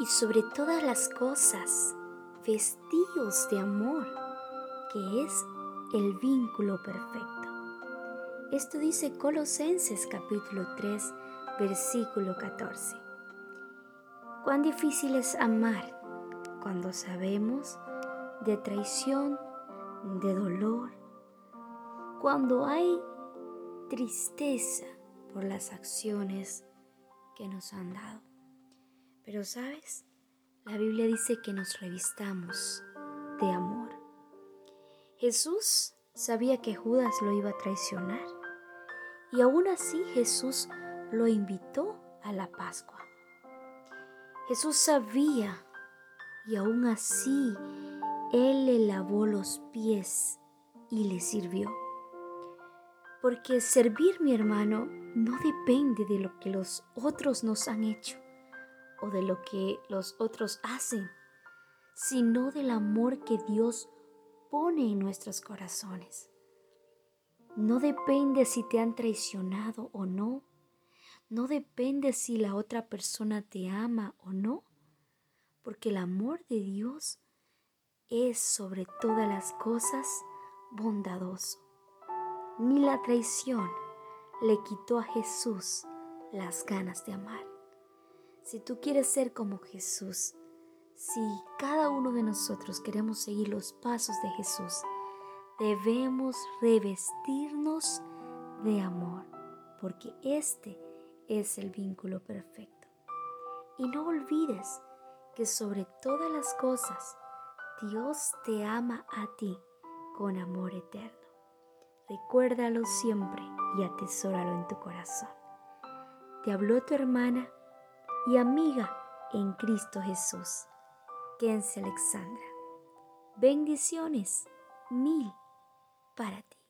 y sobre todas las cosas, vestidos de amor, que es el vínculo perfecto. Esto dice Colosenses capítulo 3, versículo 14. Cuán difícil es amar cuando sabemos de traición, de dolor, cuando hay tristeza por las acciones que nos han dado. Pero sabes, la Biblia dice que nos revistamos de amor. Jesús sabía que Judas lo iba a traicionar y aún así Jesús lo invitó a la Pascua. Jesús sabía y aún así Él le lavó los pies y le sirvió. Porque servir, mi hermano, no depende de lo que los otros nos han hecho o de lo que los otros hacen, sino del amor que Dios pone en nuestros corazones. No depende si te han traicionado o no. No depende si la otra persona te ama o no. Porque el amor de Dios es sobre todas las cosas bondadoso. Ni la traición le quitó a Jesús las ganas de amar. Si tú quieres ser como Jesús, si cada uno de nosotros queremos seguir los pasos de Jesús, debemos revestirnos de amor, porque este es el vínculo perfecto. Y no olvides que sobre todas las cosas, Dios te ama a ti con amor eterno. Recuérdalo siempre y atesóralo en tu corazón. Te habló tu hermana y amiga en Cristo Jesús, Kense Alexandra. Bendiciones mil para ti.